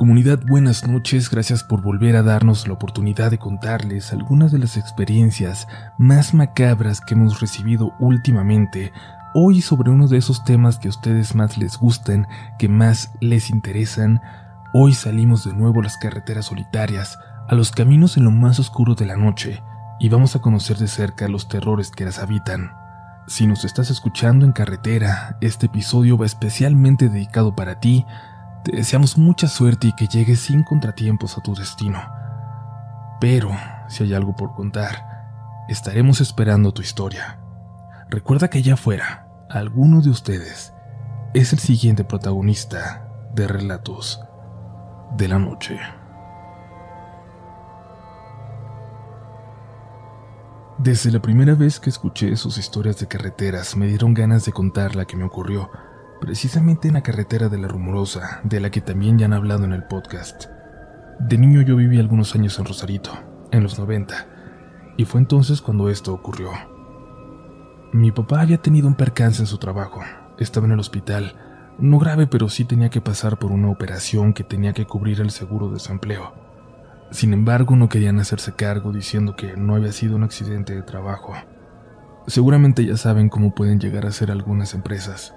Comunidad, buenas noches, gracias por volver a darnos la oportunidad de contarles algunas de las experiencias más macabras que hemos recibido últimamente, hoy sobre uno de esos temas que a ustedes más les gustan, que más les interesan. Hoy salimos de nuevo a las carreteras solitarias, a los caminos en lo más oscuro de la noche, y vamos a conocer de cerca los terrores que las habitan. Si nos estás escuchando en carretera, este episodio va especialmente dedicado para ti, te deseamos mucha suerte y que llegues sin contratiempos a tu destino. Pero, si hay algo por contar, estaremos esperando tu historia. Recuerda que allá afuera, alguno de ustedes es el siguiente protagonista de Relatos de la Noche. Desde la primera vez que escuché sus historias de carreteras me dieron ganas de contar la que me ocurrió precisamente en la carretera de la Rumorosa, de la que también ya han hablado en el podcast. De niño yo viví algunos años en Rosarito, en los 90, y fue entonces cuando esto ocurrió. Mi papá había tenido un percance en su trabajo, estaba en el hospital, no grave pero sí tenía que pasar por una operación que tenía que cubrir el seguro de desempleo. Sin embargo, no querían hacerse cargo diciendo que no había sido un accidente de trabajo. Seguramente ya saben cómo pueden llegar a ser algunas empresas.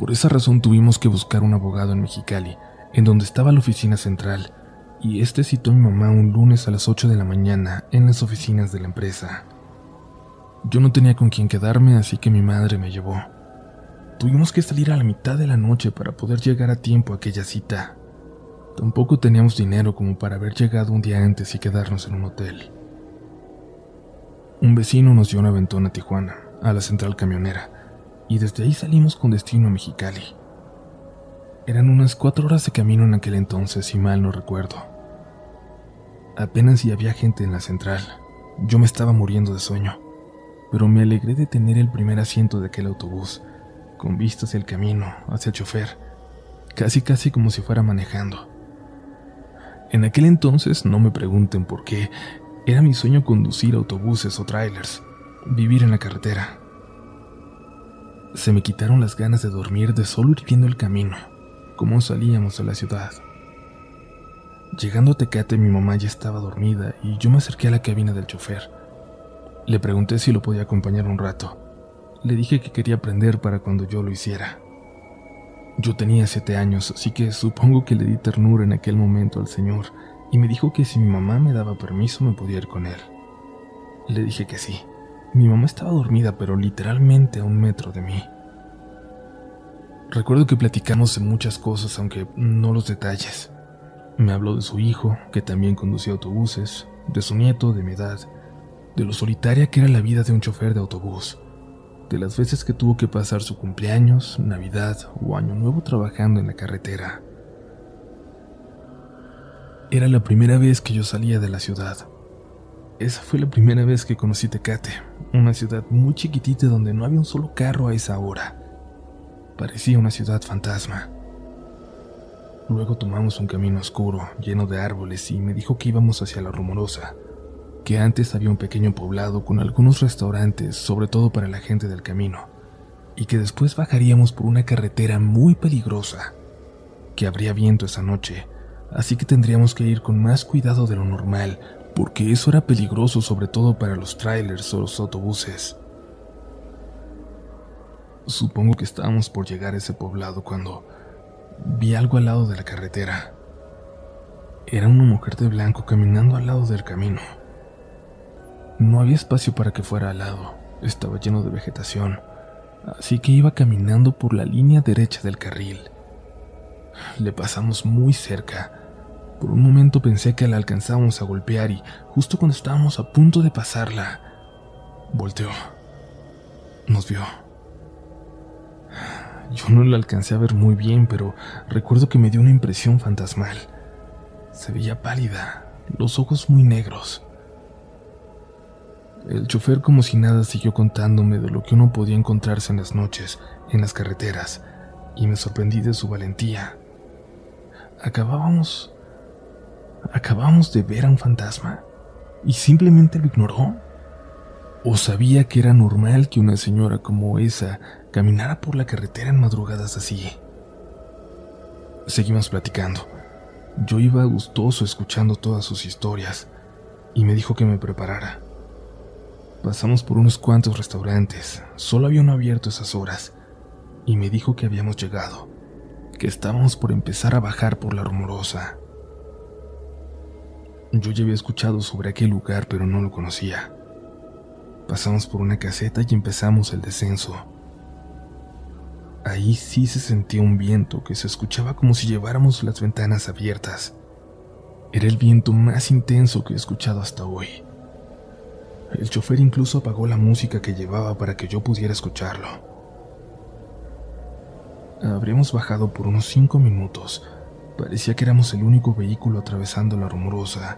Por esa razón tuvimos que buscar un abogado en Mexicali, en donde estaba la oficina central, y este citó a mi mamá un lunes a las 8 de la mañana en las oficinas de la empresa. Yo no tenía con quién quedarme, así que mi madre me llevó. Tuvimos que salir a la mitad de la noche para poder llegar a tiempo a aquella cita. Tampoco teníamos dinero como para haber llegado un día antes y quedarnos en un hotel. Un vecino nos dio una ventona a Tijuana, a la central camionera, y desde ahí salimos con destino a Mexicali. Eran unas cuatro horas de camino en aquel entonces, si mal no recuerdo. Apenas si había gente en la central. Yo me estaba muriendo de sueño, pero me alegré de tener el primer asiento de aquel autobús, con vista hacia el camino, hacia el chofer, casi casi como si fuera manejando. En aquel entonces, no me pregunten por qué, era mi sueño conducir autobuses o trailers, vivir en la carretera. Se me quitaron las ganas de dormir de solo ir viendo el camino, cómo salíamos de la ciudad. Llegando a Tecate mi mamá ya estaba dormida y yo me acerqué a la cabina del chofer. Le pregunté si lo podía acompañar un rato. Le dije que quería aprender para cuando yo lo hiciera. Yo tenía siete años, así que supongo que le di ternura en aquel momento al señor y me dijo que si mi mamá me daba permiso me podía ir con él. Le dije que sí. Mi mamá estaba dormida, pero literalmente a un metro de mí. Recuerdo que platicamos de muchas cosas, aunque no los detalles. Me habló de su hijo, que también conducía autobuses, de su nieto de mi edad, de lo solitaria que era la vida de un chofer de autobús, de las veces que tuvo que pasar su cumpleaños, Navidad o Año Nuevo trabajando en la carretera. Era la primera vez que yo salía de la ciudad. Esa fue la primera vez que conocí Tecate, una ciudad muy chiquitita donde no había un solo carro a esa hora. Parecía una ciudad fantasma. Luego tomamos un camino oscuro, lleno de árboles, y me dijo que íbamos hacia la Rumorosa, que antes había un pequeño poblado con algunos restaurantes, sobre todo para la gente del camino, y que después bajaríamos por una carretera muy peligrosa, que habría viento esa noche, así que tendríamos que ir con más cuidado de lo normal, porque eso era peligroso sobre todo para los trailers o los autobuses. Supongo que estábamos por llegar a ese poblado cuando vi algo al lado de la carretera. Era una mujer de blanco caminando al lado del camino. No había espacio para que fuera al lado, estaba lleno de vegetación, así que iba caminando por la línea derecha del carril. Le pasamos muy cerca, por un momento pensé que la alcanzábamos a golpear y justo cuando estábamos a punto de pasarla, volteó. Nos vio. Yo no la alcancé a ver muy bien, pero recuerdo que me dio una impresión fantasmal. Se veía pálida, los ojos muy negros. El chofer como si nada siguió contándome de lo que uno podía encontrarse en las noches, en las carreteras, y me sorprendí de su valentía. Acabábamos acabamos de ver a un fantasma y simplemente lo ignoró? ¿O sabía que era normal que una señora como esa caminara por la carretera en madrugadas así? Seguimos platicando. Yo iba gustoso escuchando todas sus historias y me dijo que me preparara. Pasamos por unos cuantos restaurantes, solo había uno abierto esas horas, y me dijo que habíamos llegado, que estábamos por empezar a bajar por la rumorosa. Yo ya había escuchado sobre aquel lugar, pero no lo conocía. Pasamos por una caseta y empezamos el descenso. Ahí sí se sentía un viento que se escuchaba como si lleváramos las ventanas abiertas. Era el viento más intenso que he escuchado hasta hoy. El chofer incluso apagó la música que llevaba para que yo pudiera escucharlo. Habríamos bajado por unos cinco minutos. Parecía que éramos el único vehículo atravesando la rumorosa,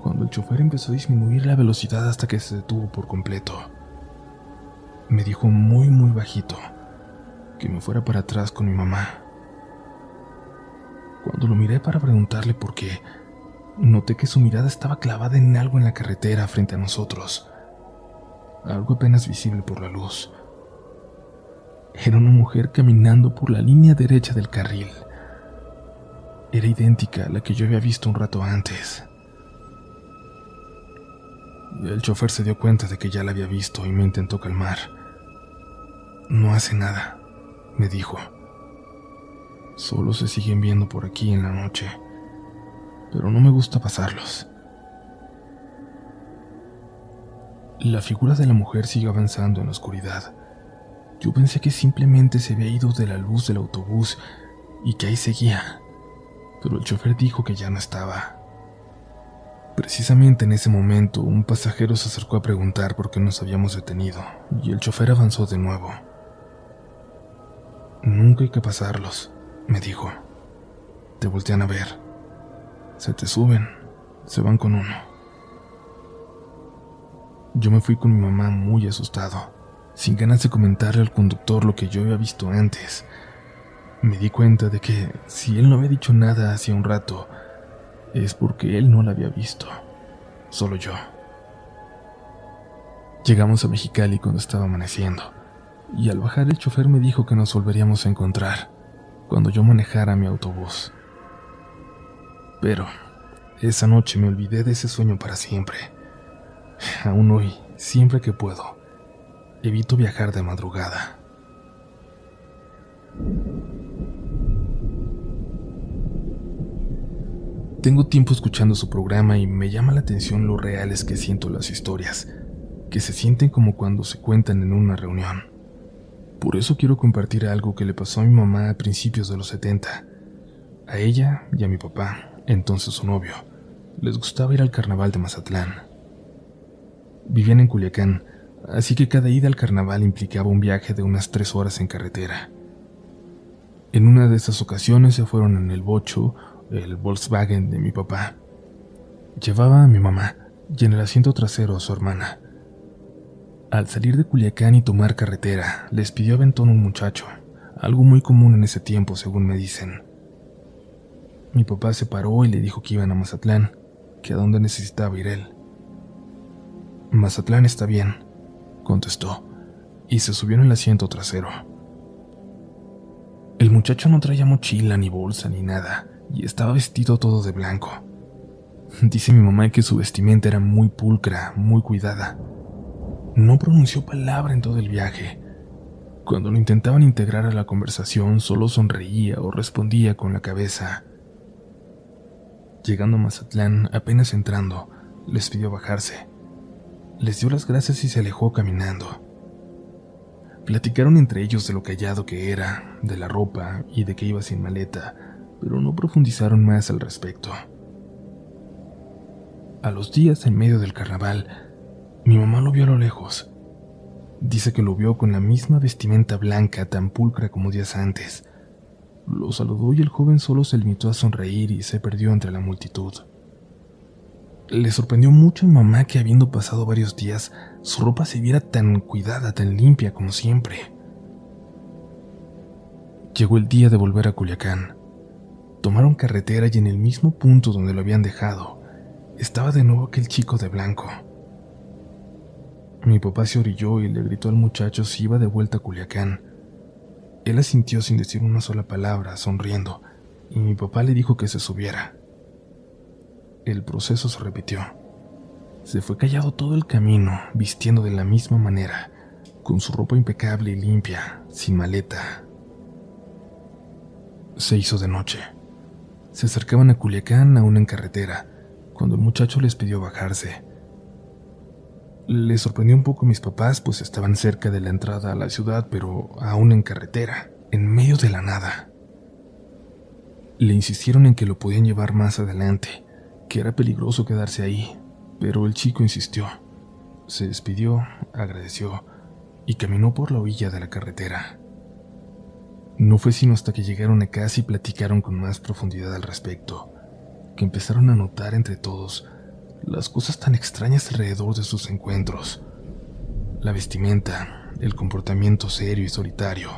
cuando el chofer empezó a disminuir la velocidad hasta que se detuvo por completo. Me dijo muy muy bajito que me fuera para atrás con mi mamá. Cuando lo miré para preguntarle por qué, noté que su mirada estaba clavada en algo en la carretera frente a nosotros, algo apenas visible por la luz. Era una mujer caminando por la línea derecha del carril. Era idéntica a la que yo había visto un rato antes. El chofer se dio cuenta de que ya la había visto y me intentó calmar. No hace nada, me dijo. Solo se siguen viendo por aquí en la noche, pero no me gusta pasarlos. La figura de la mujer sigue avanzando en la oscuridad. Yo pensé que simplemente se había ido de la luz del autobús y que ahí seguía, pero el chofer dijo que ya no estaba. Precisamente en ese momento, un pasajero se acercó a preguntar por qué nos habíamos detenido, y el chofer avanzó de nuevo. Nunca hay que pasarlos, me dijo. Te voltean a ver. Se te suben, se van con uno. Yo me fui con mi mamá muy asustado, sin ganas de comentarle al conductor lo que yo había visto antes. Me di cuenta de que si él no había dicho nada hacía un rato, es porque él no la había visto, solo yo. Llegamos a Mexicali cuando estaba amaneciendo, y al bajar el chofer me dijo que nos volveríamos a encontrar cuando yo manejara mi autobús. Pero esa noche me olvidé de ese sueño para siempre. Aún hoy, siempre que puedo, evito viajar de madrugada. Tengo tiempo escuchando su programa y me llama la atención lo reales que siento las historias, que se sienten como cuando se cuentan en una reunión. Por eso quiero compartir algo que le pasó a mi mamá a principios de los 70. A ella y a mi papá, entonces su novio, les gustaba ir al carnaval de Mazatlán. Vivían en Culiacán, así que cada ida al carnaval implicaba un viaje de unas tres horas en carretera. En una de esas ocasiones se fueron en el bocho el Volkswagen de mi papá. Llevaba a mi mamá y en el asiento trasero a su hermana. Al salir de Culiacán y tomar carretera, les pidió aventón un muchacho, algo muy común en ese tiempo, según me dicen. Mi papá se paró y le dijo que iban a Mazatlán, que a dónde necesitaba ir él. Mazatlán está bien, contestó, y se subió en el asiento trasero. El muchacho no traía mochila ni bolsa ni nada, y estaba vestido todo de blanco. Dice mi mamá que su vestimenta era muy pulcra, muy cuidada. No pronunció palabra en todo el viaje. Cuando lo intentaban integrar a la conversación, solo sonreía o respondía con la cabeza. Llegando a Mazatlán, apenas entrando, les pidió bajarse. Les dio las gracias y se alejó caminando. Platicaron entre ellos de lo callado que era, de la ropa y de que iba sin maleta, pero no profundizaron más al respecto. A los días en medio del carnaval, mi mamá lo vio a lo lejos. Dice que lo vio con la misma vestimenta blanca tan pulcra como días antes. Lo saludó y el joven solo se limitó a sonreír y se perdió entre la multitud. Le sorprendió mucho a mi mamá que habiendo pasado varios días, su ropa se viera tan cuidada, tan limpia como siempre. Llegó el día de volver a Culiacán. Tomaron carretera y en el mismo punto donde lo habían dejado, estaba de nuevo aquel chico de blanco. Mi papá se orilló y le gritó al muchacho si iba de vuelta a Culiacán. Él asintió sin decir una sola palabra, sonriendo, y mi papá le dijo que se subiera. El proceso se repitió. Se fue callado todo el camino, vistiendo de la misma manera, con su ropa impecable y limpia, sin maleta. Se hizo de noche. Se acercaban a Culiacán aún en carretera, cuando el muchacho les pidió bajarse. Les sorprendió un poco a mis papás, pues estaban cerca de la entrada a la ciudad, pero aún en carretera, en medio de la nada. Le insistieron en que lo podían llevar más adelante, que era peligroso quedarse ahí, pero el chico insistió. Se despidió, agradeció y caminó por la orilla de la carretera. No fue sino hasta que llegaron a casa y platicaron con más profundidad al respecto, que empezaron a notar entre todos las cosas tan extrañas alrededor de sus encuentros. La vestimenta, el comportamiento serio y solitario,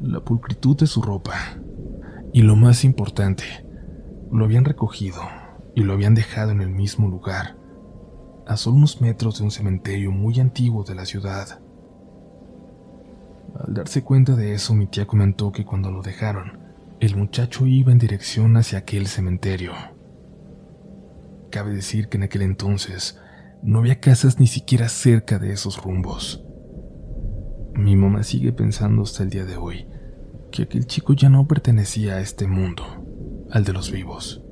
la pulcritud de su ropa, y lo más importante, lo habían recogido y lo habían dejado en el mismo lugar, a solo unos metros de un cementerio muy antiguo de la ciudad. Al darse cuenta de eso, mi tía comentó que cuando lo dejaron, el muchacho iba en dirección hacia aquel cementerio. Cabe decir que en aquel entonces no había casas ni siquiera cerca de esos rumbos. Mi mamá sigue pensando hasta el día de hoy que aquel chico ya no pertenecía a este mundo, al de los vivos.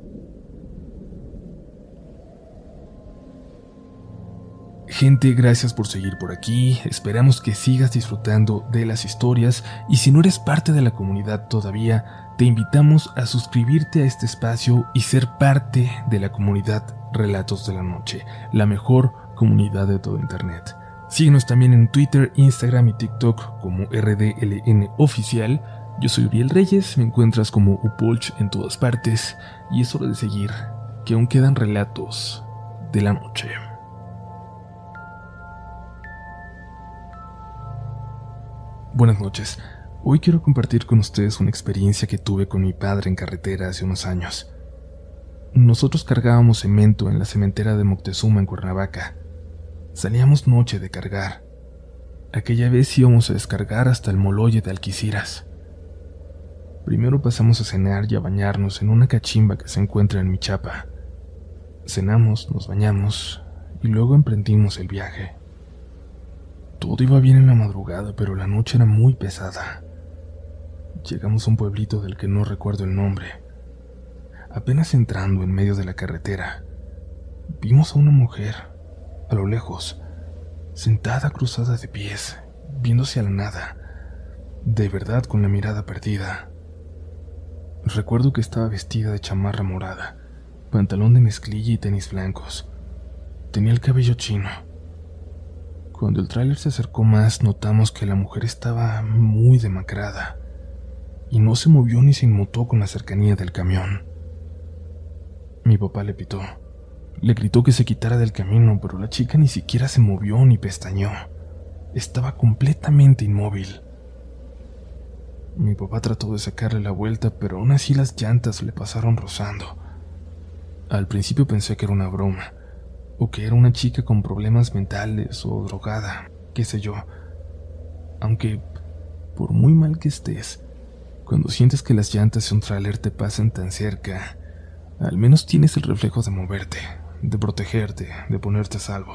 Gente, gracias por seguir por aquí. Esperamos que sigas disfrutando de las historias y si no eres parte de la comunidad todavía, te invitamos a suscribirte a este espacio y ser parte de la comunidad Relatos de la Noche, la mejor comunidad de todo Internet. Síguenos también en Twitter, Instagram y TikTok como RDLN Oficial. Yo soy Uriel Reyes, me encuentras como Upolch en todas partes y es hora de seguir, que aún quedan relatos de la noche. Buenas noches. Hoy quiero compartir con ustedes una experiencia que tuve con mi padre en carretera hace unos años. Nosotros cargábamos cemento en la cementera de Moctezuma en Cuernavaca. Salíamos noche de cargar. Aquella vez íbamos a descargar hasta el moloye de Alquiciras. Primero pasamos a cenar y a bañarnos en una cachimba que se encuentra en Michapa. Cenamos, nos bañamos y luego emprendimos el viaje. Todo iba bien en la madrugada, pero la noche era muy pesada. Llegamos a un pueblito del que no recuerdo el nombre. Apenas entrando en medio de la carretera, vimos a una mujer, a lo lejos, sentada cruzada de pies, viéndose a la nada, de verdad con la mirada perdida. Recuerdo que estaba vestida de chamarra morada, pantalón de mezclilla y tenis blancos. Tenía el cabello chino cuando el tráiler se acercó más, notamos que la mujer estaba muy demacrada y no se movió ni se inmutó con la cercanía del camión. Mi papá le pitó. Le gritó que se quitara del camino, pero la chica ni siquiera se movió ni pestañó. Estaba completamente inmóvil. Mi papá trató de sacarle la vuelta, pero aún así las llantas le pasaron rozando. Al principio pensé que era una broma, o que era una chica con problemas mentales o drogada, qué sé yo. Aunque, por muy mal que estés, cuando sientes que las llantas de un tráiler te pasan tan cerca, al menos tienes el reflejo de moverte, de protegerte, de ponerte a salvo.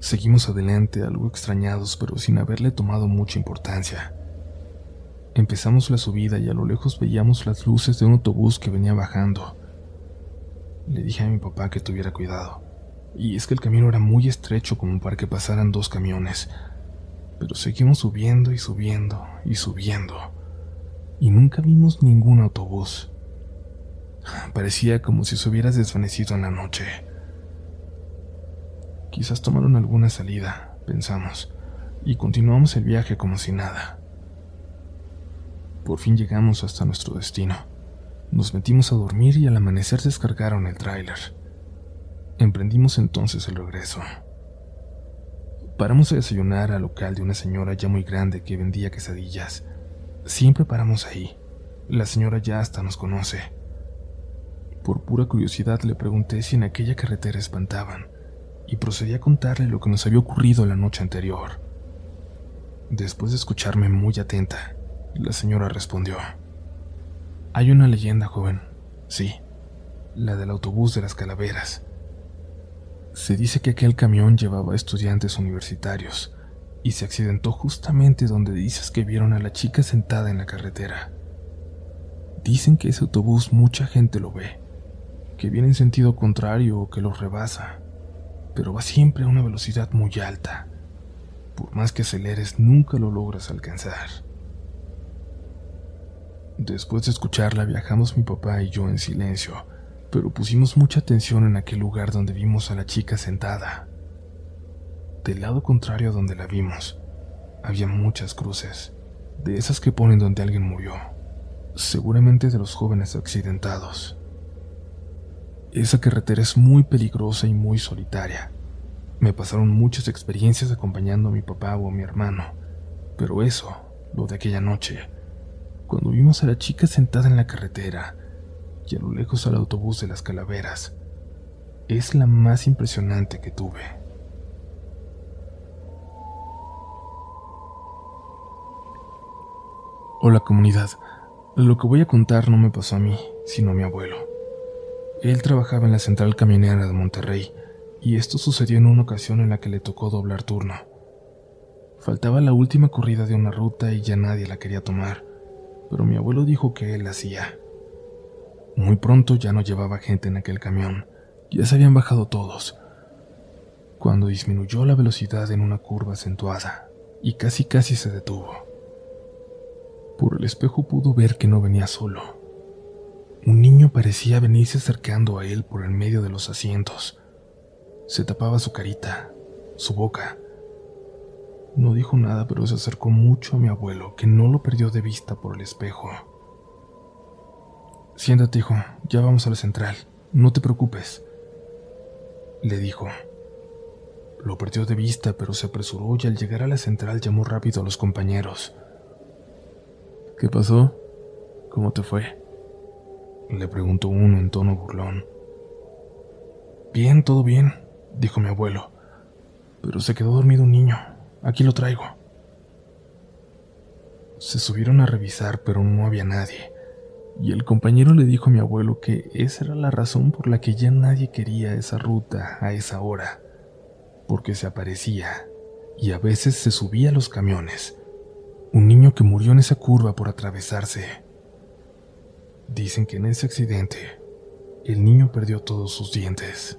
Seguimos adelante, algo extrañados, pero sin haberle tomado mucha importancia. Empezamos la subida y a lo lejos veíamos las luces de un autobús que venía bajando. Le dije a mi papá que tuviera cuidado. Y es que el camino era muy estrecho como para que pasaran dos camiones. Pero seguimos subiendo y subiendo y subiendo. Y nunca vimos ningún autobús. Parecía como si se hubiera desvanecido en la noche. Quizás tomaron alguna salida, pensamos, y continuamos el viaje como si nada. Por fin llegamos hasta nuestro destino. Nos metimos a dormir y al amanecer descargaron el tráiler. Emprendimos entonces el regreso. Paramos a desayunar al local de una señora ya muy grande que vendía quesadillas. Siempre paramos ahí. La señora ya hasta nos conoce. Por pura curiosidad le pregunté si en aquella carretera espantaban y procedí a contarle lo que nos había ocurrido la noche anterior. Después de escucharme muy atenta, la señora respondió. Hay una leyenda, joven. Sí, la del autobús de las calaveras. Se dice que aquel camión llevaba estudiantes universitarios y se accidentó justamente donde dices que vieron a la chica sentada en la carretera. Dicen que ese autobús mucha gente lo ve, que viene en sentido contrario o que los rebasa, pero va siempre a una velocidad muy alta. Por más que aceleres, nunca lo logras alcanzar. Después de escucharla, viajamos mi papá y yo en silencio, pero pusimos mucha atención en aquel lugar donde vimos a la chica sentada. Del lado contrario a donde la vimos, había muchas cruces, de esas que ponen donde alguien murió, seguramente de los jóvenes accidentados. Esa carretera es muy peligrosa y muy solitaria. Me pasaron muchas experiencias acompañando a mi papá o a mi hermano, pero eso, lo de aquella noche, cuando vimos a la chica sentada en la carretera y a lo lejos al autobús de las calaveras, es la más impresionante que tuve. Hola comunidad, lo que voy a contar no me pasó a mí, sino a mi abuelo. Él trabajaba en la central camionera de Monterrey, y esto sucedió en una ocasión en la que le tocó doblar turno. Faltaba la última corrida de una ruta y ya nadie la quería tomar, pero mi abuelo dijo que él hacía. Muy pronto ya no llevaba gente en aquel camión, ya se habían bajado todos. Cuando disminuyó la velocidad en una curva acentuada y casi casi se detuvo. Por el espejo pudo ver que no venía solo un niño parecía venirse acercando a él por el medio de los asientos. Se tapaba su carita, su boca. No dijo nada, pero se acercó mucho a mi abuelo, que no lo perdió de vista por el espejo. Siéntate, hijo, ya vamos a la central. No te preocupes, le dijo. Lo perdió de vista, pero se apresuró y al llegar a la central llamó rápido a los compañeros. ¿Qué pasó? ¿Cómo te fue? Le preguntó uno en tono burlón. Bien, todo bien, dijo mi abuelo. Pero se quedó dormido un niño. Aquí lo traigo. Se subieron a revisar, pero no había nadie. Y el compañero le dijo a mi abuelo que esa era la razón por la que ya nadie quería esa ruta a esa hora. Porque se aparecía y a veces se subía a los camiones. Un niño que murió en esa curva por atravesarse. Dicen que en ese accidente, el niño perdió todos sus dientes.